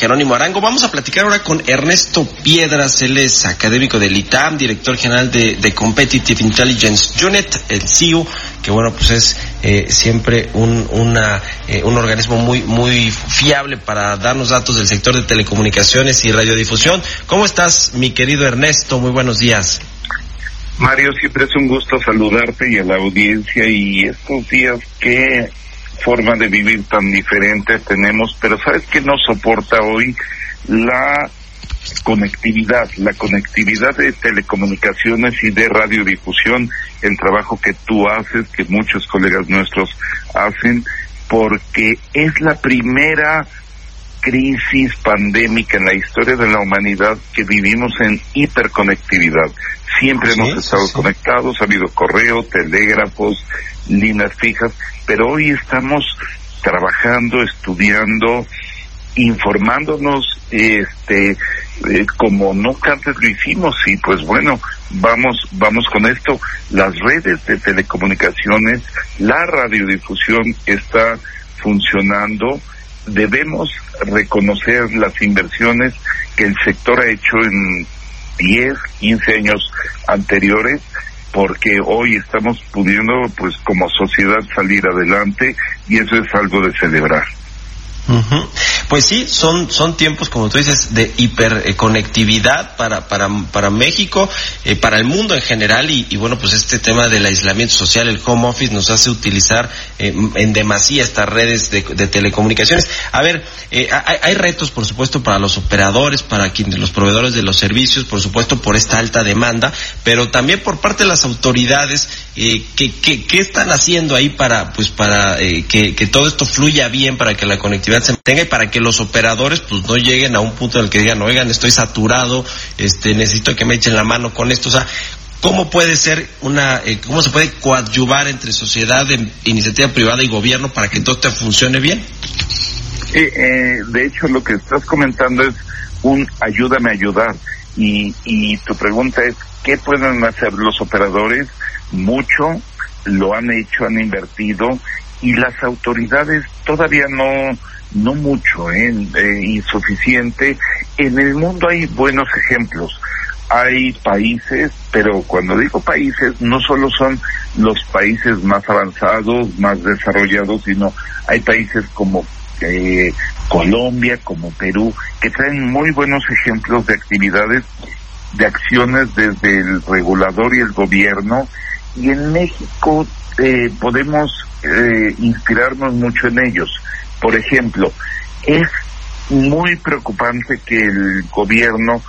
Jerónimo Arango. Vamos a platicar ahora con Ernesto Piedras. Él es académico del ITAM, director general de, Competitive Intelligence Unit, el CIU, que bueno, pues es eh, siempre un, una, eh, un organismo muy, muy fiable para darnos datos del sector de telecomunicaciones y radiodifusión. ¿Cómo estás, mi querido Ernesto? Muy buenos días. Mario, siempre es un gusto saludarte y a la audiencia y estos días qué forma de vivir tan diferente tenemos, pero sabes que no soporta hoy la conectividad, la conectividad de telecomunicaciones y de radiodifusión, el trabajo que tú haces, que muchos colegas nuestros hacen, porque es la primera crisis pandémica en la historia de la humanidad que vivimos en hiperconectividad. Siempre hemos estado conectados, ha habido correo, telégrafos, líneas fijas, pero hoy estamos trabajando, estudiando, informándonos, este, eh, como nunca antes lo hicimos y pues bueno, vamos, vamos con esto. Las redes de telecomunicaciones, la radiodifusión está funcionando. Debemos reconocer las inversiones que el sector ha hecho en 10, 15 años anteriores porque hoy estamos pudiendo pues como sociedad salir adelante y eso es algo de celebrar. Pues sí, son, son tiempos, como tú dices, de hiperconectividad para, para, para México, eh, para el mundo en general, y, bueno, pues este tema del aislamiento social, el home office, nos hace utilizar eh, en demasía estas redes de, telecomunicaciones. A ver, eh, hay, hay, retos, por supuesto, para los operadores, para quienes, los proveedores de los servicios, por supuesto, por esta alta demanda, pero también por parte de las autoridades, eh, ¿qué, qué, qué están haciendo ahí para, pues, para que, que todo esto fluya bien, para que la conectividad se mantenga y para que los operadores pues no lleguen a un punto en el que digan, oigan, estoy saturado, este, necesito que me echen la mano con esto, o sea, ¿Cómo puede ser una, eh, cómo se puede coadyuvar entre sociedad, iniciativa privada y gobierno para que todo esto funcione bien? eh, de hecho, lo que estás comentando es un ayúdame a ayudar. Y, y tu pregunta es, ¿qué pueden hacer los operadores? Mucho, lo han hecho, han invertido y las autoridades todavía no no mucho, ¿eh? ¿eh? insuficiente. En el mundo hay buenos ejemplos. Hay países, pero cuando digo países, no solo son los países más avanzados, más desarrollados, sino hay países como eh, Colombia, como Perú, que traen muy buenos ejemplos de actividades, de acciones desde el regulador y el gobierno. Y en México eh, podemos eh, inspirarnos mucho en ellos. Por ejemplo, es muy preocupante que el gobierno,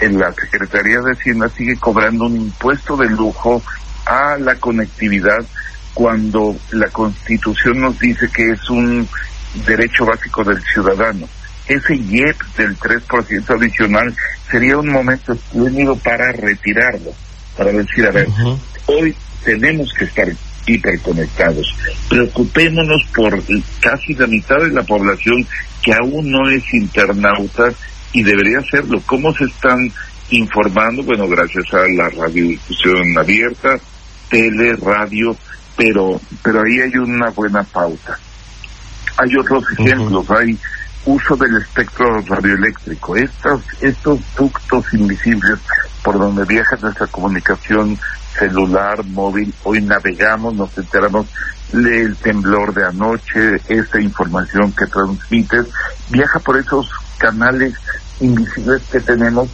en la Secretaría de Hacienda, sigue cobrando un impuesto de lujo a la conectividad cuando la Constitución nos dice que es un derecho básico del ciudadano. Ese IEP del 3% adicional sería un momento espléndido para retirarlo, para decir, a ver, hoy tenemos que estar hiperconectados. Preocupémonos por casi la mitad de la población que aún no es internauta y debería serlo. ¿Cómo se están informando? Bueno, gracias a la radiodifusión abierta, tele, radio, pero, pero ahí hay una buena pauta. Hay otros ejemplos, hay uso del espectro radioeléctrico. Estos, estos ductos invisibles por donde viaja nuestra comunicación celular, móvil, hoy navegamos, nos enteramos del temblor de anoche, esta información que transmites, viaja por esos canales invisibles que tenemos.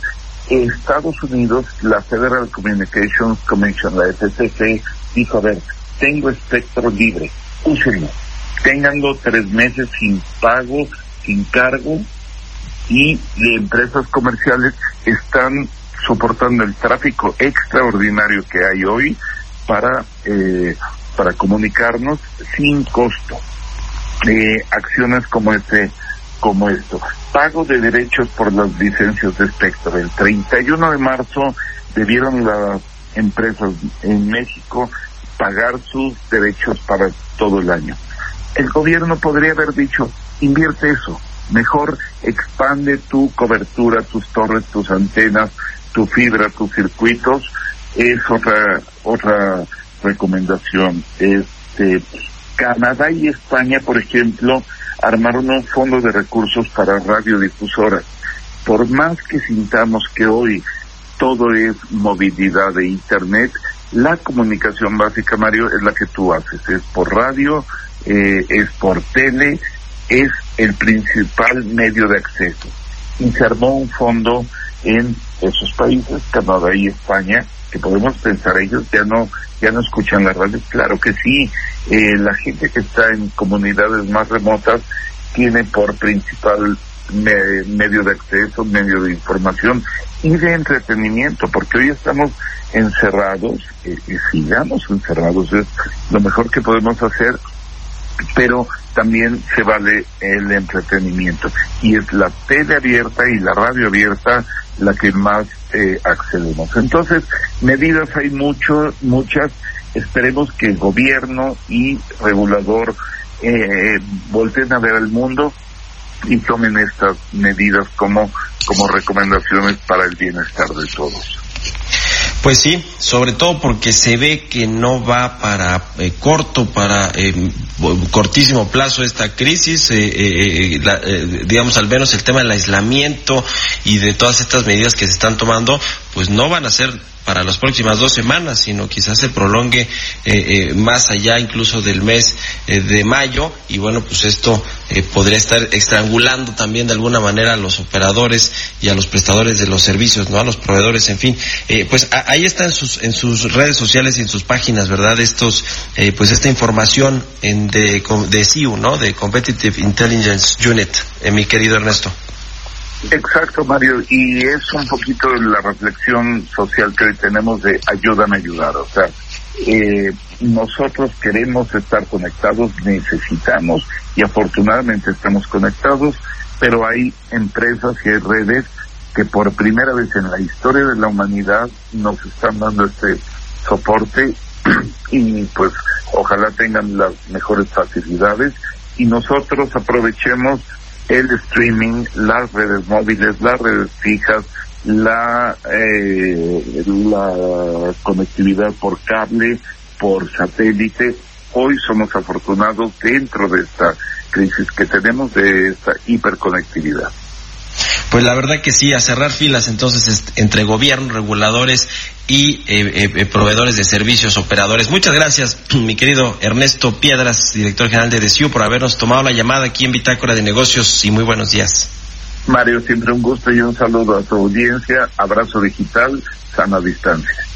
Estados Unidos, la Federal Communications Commission, la FCC, dijo, a ver, tengo espectro libre, úsenlo, ténganlo tres meses sin pago, sin cargo, y empresas comerciales están soportando el tráfico extraordinario que hay hoy para, eh, para comunicarnos sin costo. eh, acciones como este como esto. Pago de derechos por las licencias de espectro. El 31 de marzo debieron las empresas en México pagar sus derechos para todo el año. El gobierno podría haber dicho, invierte eso, mejor expande tu cobertura, tus torres, tus antenas, tu fibra, tus circuitos, es otra otra recomendación. Este Canadá y España, por ejemplo, armaron un fondo de recursos para radiodifusoras. Por más que sintamos que hoy todo es movilidad de Internet, la comunicación básica, Mario, es la que tú haces. Es por radio, eh, es por tele, es el principal medio de acceso. Y se armó un fondo en esos países, Canadá y España, que podemos pensar ellos ya no ya no escuchan la radio claro que sí eh, la gente que está en comunidades más remotas tiene por principal medio de acceso medio de información y de entretenimiento porque hoy estamos encerrados eh, y sigamos encerrados es lo mejor que podemos hacer pero también se vale el entretenimiento y es la tele abierta y la radio abierta la que más eh, accedemos. Entonces, medidas hay mucho, muchas. Esperemos que el gobierno y regulador eh, volteen a ver al mundo y tomen estas medidas como, como recomendaciones para el bienestar de todos. Pues sí, sobre todo porque se ve que no va para eh, corto, para eh, cortísimo plazo esta crisis, eh, digamos al menos el tema del aislamiento y de todas estas medidas que se están tomando, pues no van a ser para las próximas dos semanas, sino quizás se prolongue eh, eh, más allá incluso del mes eh, de mayo y bueno, pues esto podría estar estrangulando también de alguna manera a los operadores y a los prestadores de los servicios, ¿no? A los proveedores, en fin. pues ahí está en sus, en sus redes sociales y en sus páginas, ¿verdad? Estos, pues esta información en de, de CIU, ¿no? De Competitive Intelligence Unit, mi querido Ernesto. Exacto, Mario, y es un poquito la reflexión social que hoy tenemos de ayúdame a ayudar. O sea, eh, nosotros queremos estar conectados, necesitamos y afortunadamente estamos conectados, pero hay empresas y hay redes que por primera vez en la historia de la humanidad nos están dando este soporte y pues ojalá tengan las mejores facilidades y nosotros aprovechemos el streaming, las redes móviles, las redes fijas, la, eh, la conectividad por cable, por satélite. Hoy somos afortunados dentro de esta crisis que tenemos de esta hiperconectividad. Pues la verdad que sí, a cerrar filas entonces entre gobierno, reguladores y eh, eh, proveedores de servicios, operadores. Muchas gracias, mi querido Ernesto Piedras, director general de DECIU, por habernos tomado la llamada aquí en Bitácora de Negocios y muy buenos días. Mario, siempre un gusto y un saludo a tu audiencia. Abrazo digital, sana distancia.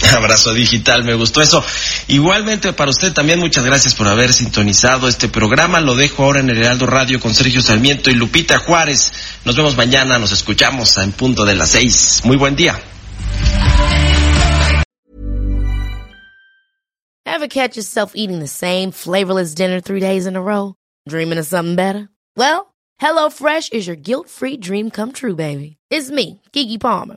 Abrazo digital, me gustó eso. Igualmente para usted también muchas gracias por haber sintonizado este programa. Lo dejo ahora en el Heraldo Radio con Sergio Sarmiento y Lupita Juárez. Nos vemos mañana, nos escuchamos en punto de las seis. Muy buen día. Ever catch yourself eating the same flavorless dinner three days in a row? Dreaming of something better? Well, HelloFresh is your guilt-free dream come true, baby. It's me, Kiki Palmer.